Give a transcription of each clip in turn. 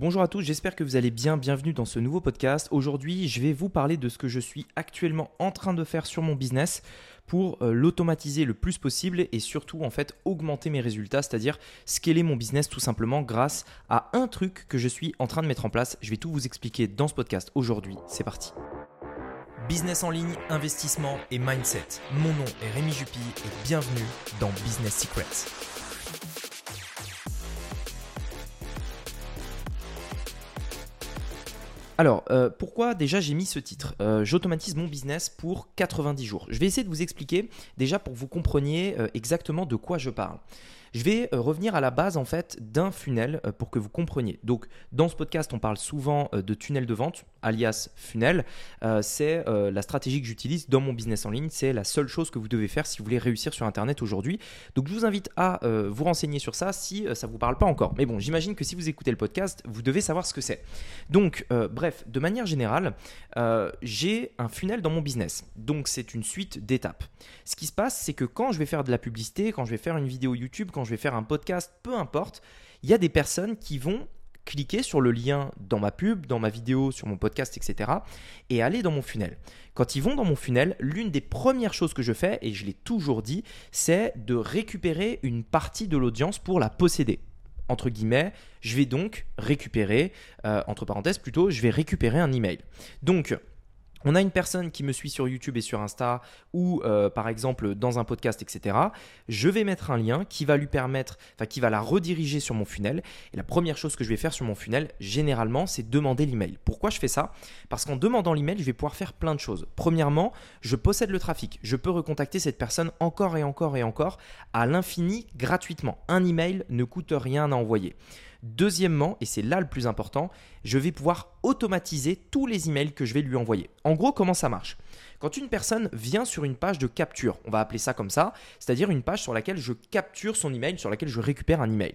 Bonjour à tous, j'espère que vous allez bien. Bienvenue dans ce nouveau podcast. Aujourd'hui, je vais vous parler de ce que je suis actuellement en train de faire sur mon business pour euh, l'automatiser le plus possible et surtout en fait augmenter mes résultats, c'est-à-dire scaler mon business tout simplement grâce à un truc que je suis en train de mettre en place. Je vais tout vous expliquer dans ce podcast aujourd'hui. C'est parti. Business en ligne, investissement et mindset. Mon nom est Rémi Jupy et bienvenue dans Business Secrets. Alors, euh, pourquoi déjà j'ai mis ce titre? Euh, J'automatise mon business pour 90 jours. Je vais essayer de vous expliquer déjà pour que vous compreniez euh, exactement de quoi je parle. Je vais euh, revenir à la base en fait d'un funnel euh, pour que vous compreniez. Donc dans ce podcast, on parle souvent euh, de tunnel de vente, alias funnel. c'est la stratégie que j'utilise dans mon business en ligne. C'est la seule chose que vous devez faire si vous voulez réussir sur Internet aujourd'hui. Donc je vous invite à vous renseigner sur ça si ça ne vous parle pas encore. Mais bon, j'imagine que si vous écoutez le podcast, vous devez savoir ce que c'est. Donc bref, de manière générale, j'ai un funnel dans mon business. Donc c'est une suite d'étapes. Ce qui se passe, c'est que quand je vais faire de la publicité, quand je vais faire une vidéo YouTube, je vais faire un podcast, peu importe, il y a des personnes qui vont cliquer sur le lien dans ma pub, dans ma vidéo, sur mon podcast, etc. et aller dans mon funnel. Quand ils vont dans mon funnel, l'une des premières choses que je fais, et je l'ai toujours dit, c'est de récupérer une partie de l'audience pour la posséder entre guillemets, je vais donc récupérer, euh, entre parenthèses plutôt, je vais récupérer un email. Donc, on a une personne qui me suit sur YouTube et sur Insta ou euh, par exemple dans un podcast, etc. Je vais mettre un lien qui va lui permettre, enfin qui va la rediriger sur mon funnel. Et la première chose que je vais faire sur mon funnel, généralement, c'est demander l'email. Pourquoi je fais ça? Parce qu'en demandant l'email, je vais pouvoir faire plein de choses. Premièrement, je possède le trafic. Je peux recontacter cette personne encore et encore et encore à l'infini gratuitement. Un email ne coûte rien à envoyer. Deuxièmement, et c'est là le plus important, je vais pouvoir automatiser tous les emails que je vais lui envoyer. En gros, comment ça marche? Quand une personne vient sur une page de capture, on va appeler ça comme ça, c'est-à-dire une page sur laquelle je capture son email, sur laquelle je récupère un email.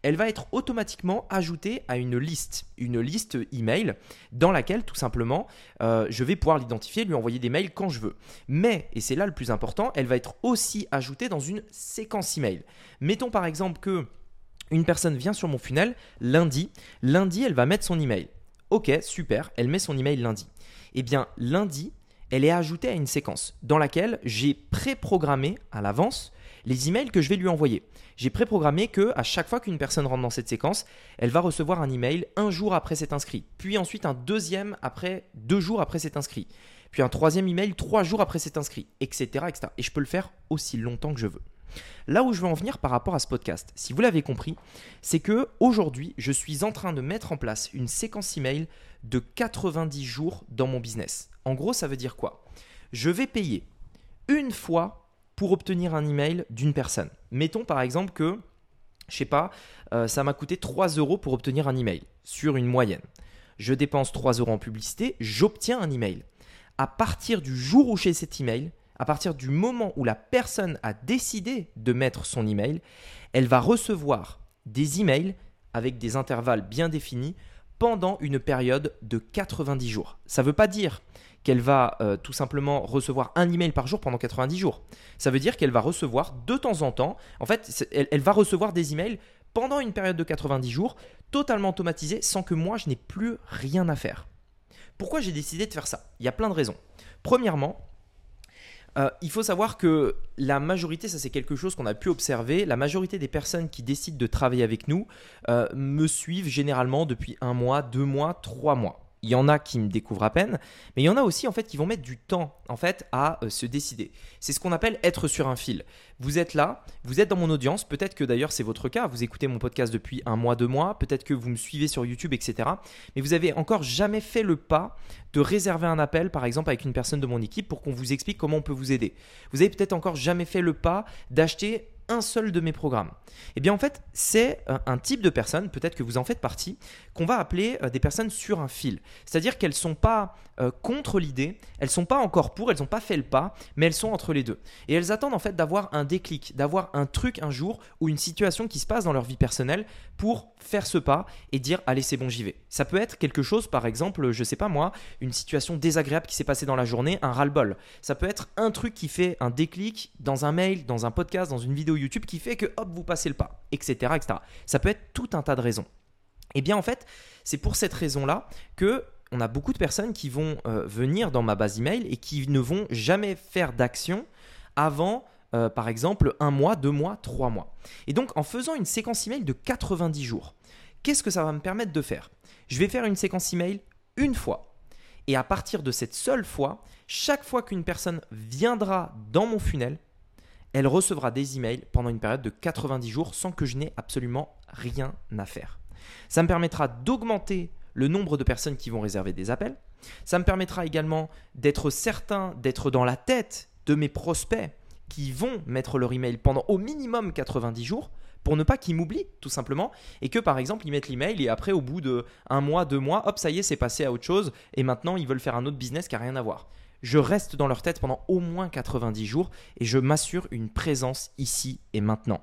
Elle va être automatiquement ajoutée à une liste, une liste email dans laquelle tout simplement euh, je vais pouvoir l'identifier, lui envoyer des mails quand je veux. Mais, et c'est là le plus important, elle va être aussi ajoutée dans une séquence email. Mettons par exemple que une personne vient sur mon funnel lundi. Lundi, elle va mettre son email. Ok, super, elle met son email lundi. Eh bien, lundi, elle est ajoutée à une séquence dans laquelle j'ai préprogrammé à l'avance les emails que je vais lui envoyer. J'ai préprogrammé que à chaque fois qu'une personne rentre dans cette séquence, elle va recevoir un email un jour après s'être inscrit, puis ensuite un deuxième après deux jours après s'être inscrit, puis un troisième email trois jours après s'être inscrit, etc., etc. Et je peux le faire aussi longtemps que je veux. Là où je veux en venir par rapport à ce podcast, si vous l'avez compris, c'est que aujourd'hui, je suis en train de mettre en place une séquence email de 90 jours dans mon business. En gros, ça veut dire quoi? Je vais payer une fois pour obtenir un email d'une personne. Mettons par exemple que, je sais pas, euh, ça m'a coûté 3 euros pour obtenir un email sur une moyenne. Je dépense 3 euros en publicité, j'obtiens un email. À partir du jour où j'ai cet email, à partir du moment où la personne a décidé de mettre son email, elle va recevoir des emails avec des intervalles bien définis pendant une période de 90 jours. Ça ne veut pas dire qu'elle va euh, tout simplement recevoir un email par jour pendant 90 jours. Ça veut dire qu'elle va recevoir de temps en temps, en fait, elle, elle va recevoir des emails pendant une période de 90 jours, totalement automatisés, sans que moi je n'ai plus rien à faire. Pourquoi j'ai décidé de faire ça? Il y a plein de raisons. Premièrement, euh, il faut savoir que la majorité, ça c'est quelque chose qu'on a pu observer, la majorité des personnes qui décident de travailler avec nous euh, me suivent généralement depuis un mois, deux mois, trois mois il y en a qui me découvrent à peine, mais il y en a aussi en fait qui vont mettre du temps en fait à euh, se décider. C'est ce qu'on appelle être sur un fil. Vous êtes là, vous êtes dans mon audience, peut-être que d'ailleurs c'est votre cas, vous écoutez mon podcast depuis un mois, deux mois, peut-être que vous me suivez sur YouTube, etc. Mais vous avez encore jamais fait le pas de réserver un appel, par exemple avec une personne de mon équipe pour qu'on vous explique comment on peut vous aider. Vous avez peut-être encore jamais fait le pas d'acheter un seul de mes programmes Eh bien en fait, c'est euh, un type de personne, peut-être que vous en faites partie, qu'on va appeler euh, des personnes sur un fil. C'est-à-dire qu'elles ne sont pas euh, contre l'idée, elles ne sont pas encore pour, elles n'ont pas fait le pas, mais elles sont entre les deux. Et elles attendent en fait d'avoir un déclic, d'avoir un truc un jour ou une situation qui se passe dans leur vie personnelle pour faire ce pas et dire allez c'est bon j'y vais. Ça peut être quelque chose par exemple, je sais pas moi, une situation désagréable qui s'est passée dans la journée, un ras-le-bol. Ça peut être un truc qui fait un déclic dans un mail, dans un podcast, dans une vidéo YouTube qui fait que hop vous passez le pas, etc., etc. Ça peut être tout un tas de raisons. Eh bien en fait, c'est pour cette raison-là que on a beaucoup de personnes qui vont euh, venir dans ma base email et qui ne vont jamais faire d'action avant, euh, par exemple, un mois, deux mois, trois mois. Et donc, en faisant une séquence email de 90 jours, qu'est-ce que ça va me permettre de faire? Je vais faire une séquence email une fois. Et à partir de cette seule fois, chaque fois qu'une personne viendra dans mon funnel, elle recevra des emails pendant une période de 90 jours sans que je n'ai absolument rien à faire. Ça me permettra d'augmenter le nombre de personnes qui vont réserver des appels. Ça me permettra également d'être certain d'être dans la tête de mes prospects qui vont mettre leur email pendant au minimum 90 jours pour ne pas qu'ils m'oublient tout simplement et que par exemple ils mettent l'email et après au bout de un mois, deux mois, hop ça y est c'est passé à autre chose et maintenant ils veulent faire un autre business qui n'a rien à voir. Je reste dans leur tête pendant au moins 90 jours et je m'assure une présence ici et maintenant.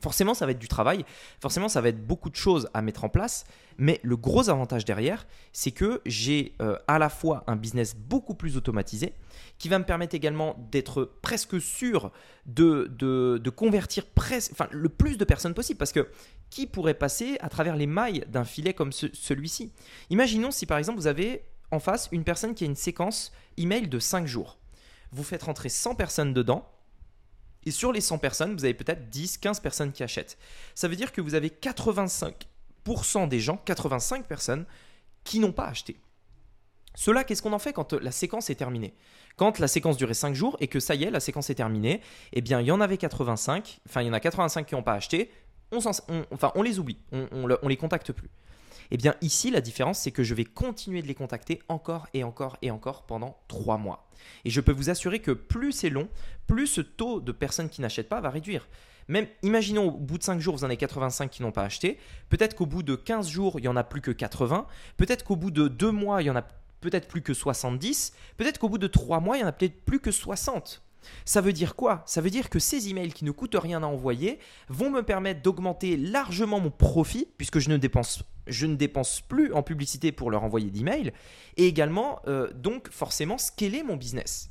Forcément, ça va être du travail, forcément, ça va être beaucoup de choses à mettre en place, mais le gros avantage derrière, c'est que j'ai euh, à la fois un business beaucoup plus automatisé, qui va me permettre également d'être presque sûr de, convertir le plus de personnes possible, parce que qui pourrait passer à travers les mailles d'un filet comme celui-ci? Imaginons si par exemple vous avez en face une personne qui a une séquence email de 5 jours. Vous faites rentrer 100 personnes dedans, et sur les 100 personnes, vous avez peut-être 10, 15 personnes qui achètent. Ça veut dire que vous avez 85% des gens, 85 personnes, qui n'ont pas acheté. Cela, qu'est-ce qu'on en fait quand euh, la séquence est terminée? Quand la séquence durait 5 jours et que ça y est, la séquence est terminée, eh bien, il y en avait 85, enfin, il y en a 85 qui n'ont pas acheté, on, enfin, on les oublie, on, on les contacte plus. Eh bien ici, la différence, c'est que je vais continuer de les contacter encore et encore et encore pendant trois mois. Et je peux vous assurer que plus c'est long, plus ce taux de personnes qui n'achètent pas va réduire. Même, imaginons au bout de 5 jours, vous en avez 85 qui n'ont pas acheté. Peut-être qu'au bout de 15 jours, il n'y en a plus que 80. Peut-être qu'au bout de 2 mois, il y en a peut-être plus que 70. Peut-être qu'au bout de 3 mois, il y en a peut-être plus que 60. Ça veut dire quoi? Ça veut dire que ces emails qui ne coûtent rien à envoyer vont me permettre d'augmenter largement mon profit puisque je ne dépense, plus en publicité pour leur envoyer d'emails et également euh, donc forcément scaler mon business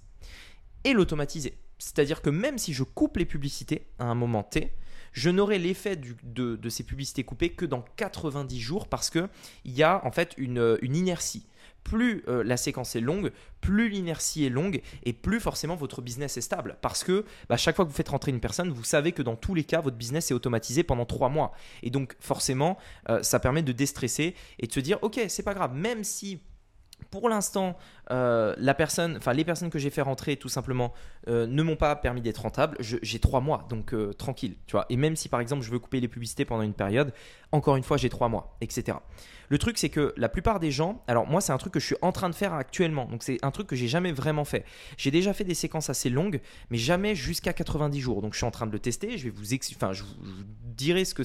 et l'automatiser. C'est-à-dire que même si je coupe les publicités à un moment T, je n'aurai l'effet de, ces publicités coupées que dans 90 jours parce qu'il y a en fait une inertie plus euh, la séquence est longue, plus l'inertie est longue et plus forcément votre business est stable. Parce que bah, chaque fois que vous faites rentrer une personne, vous savez que dans tous les cas, votre business est automatisé pendant trois mois. Et donc forcément, euh, ça permet de déstresser et de se dire, ok, c'est pas grave, même si pour l'instant, euh, les personnes que j'ai fait rentrer tout simplement ne m'ont pas permis d'être rentable. J'ai trois mois, donc tranquille. Et même si par exemple je veux couper les publicités pendant une période, encore une fois j'ai trois mois, etc. Le truc, c'est que la plupart des gens, alors moi, c'est un truc que je suis en train de faire actuellement. Donc, c'est un truc que j'ai jamais vraiment fait. J'ai déjà fait des séquences assez longues, mais jamais jusqu'à 90 jours. Donc, je suis en train de le tester. Je vais vous, dirai ce que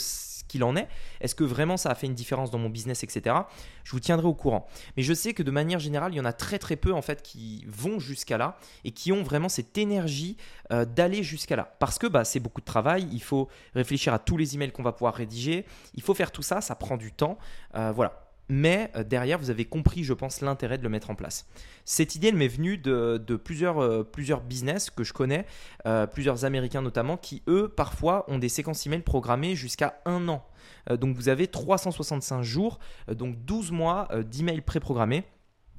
qu'il en est. Est-ce que vraiment ça a fait une différence dans mon business, etc. Je vous tiendrai au courant. Mais je sais que de manière générale, il y en a très très peu en fait qui vont jusqu'à là et qui ont vraiment cette énergie euh, d'aller jusqu'à là. Parce que bah, c'est beaucoup de travail. Il faut réfléchir à tous les emails qu'on va pouvoir rédiger. Il faut faire tout ça. Ça prend du temps. Euh, voilà mais euh, derrière, vous avez compris, je pense, l'intérêt de le mettre en place. Cette idée, elle m'est venue de, plusieurs, euh, plusieurs business que je connais, euh, plusieurs Américains notamment, qui, eux, parfois, ont des séquences email programmées jusqu'à un an. donc, vous avez 365 jours, donc 12 mois d'emails préprogrammés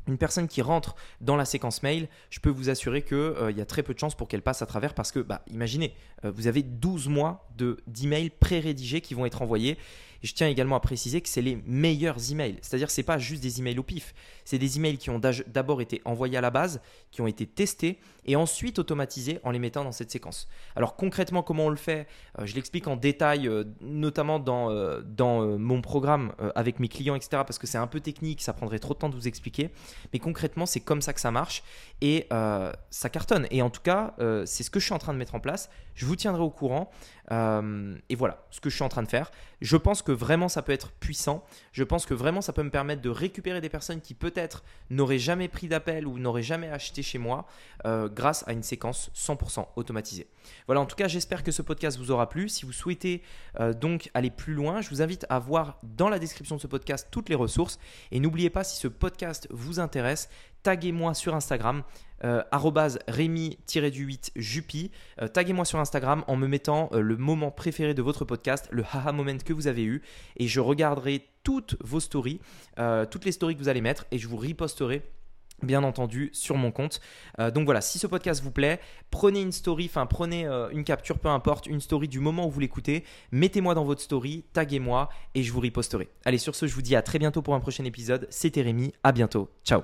une personne qui rentre dans la séquence mail, je peux vous assurer qu'il il y a très peu de chances pour qu'elle passe à travers parce que, bah, imaginez, vous avez 12 mois d'emails pré-rédigés qui vont être envoyés je tiens également à préciser que c'est les meilleurs emails. C'est-à-dire que ce n'est pas juste des emails au pif. C'est des emails qui ont d'abord été envoyés à la base, qui ont été testés et ensuite automatisés en les mettant dans cette séquence. Alors concrètement, comment on le fait? Euh, Je l'explique en détail, euh, notamment dans, euh, dans mon programme avec mes clients, etc. Parce que c'est un peu technique, ça prendrait trop de temps de vous expliquer. Mais concrètement, c'est comme ça que ça marche et ça cartonne. Et en tout cas, c'est ce que je suis en train de mettre en place. Je vous tiendrai au courant. Et voilà ce que je suis en train de faire. Je pense que vraiment ça peut être puissant. Je pense que vraiment ça peut me permettre de récupérer des personnes qui peut-être n'auraient jamais pris d'appel ou n'auraient jamais acheté chez moi euh, grâce à une séquence 100% automatisée. Voilà, en tout cas j'espère que ce podcast vous aura plu. Si vous souhaitez euh, donc aller plus loin, je vous invite à voir dans la description de ce podcast toutes les ressources. Et n'oubliez pas, si ce podcast vous intéresse, taguez-moi sur Instagram. Euh, rémi-du-8 jupi. Euh, taguez-moi sur Instagram en me mettant euh, le moment préféré de votre podcast, le haha moment que vous avez eu, et je regarderai toutes vos stories, toutes les stories que vous allez mettre, et je vous riposterai bien entendu sur mon compte. donc voilà, si ce podcast vous plaît, prenez une story, enfin prenez une capture, peu importe, une story du moment où vous l'écoutez, mettez-moi dans votre story, taguez-moi et je vous riposterai. Allez, sur ce, je vous dis à très bientôt pour un prochain épisode. C'était Rémi, à bientôt, ciao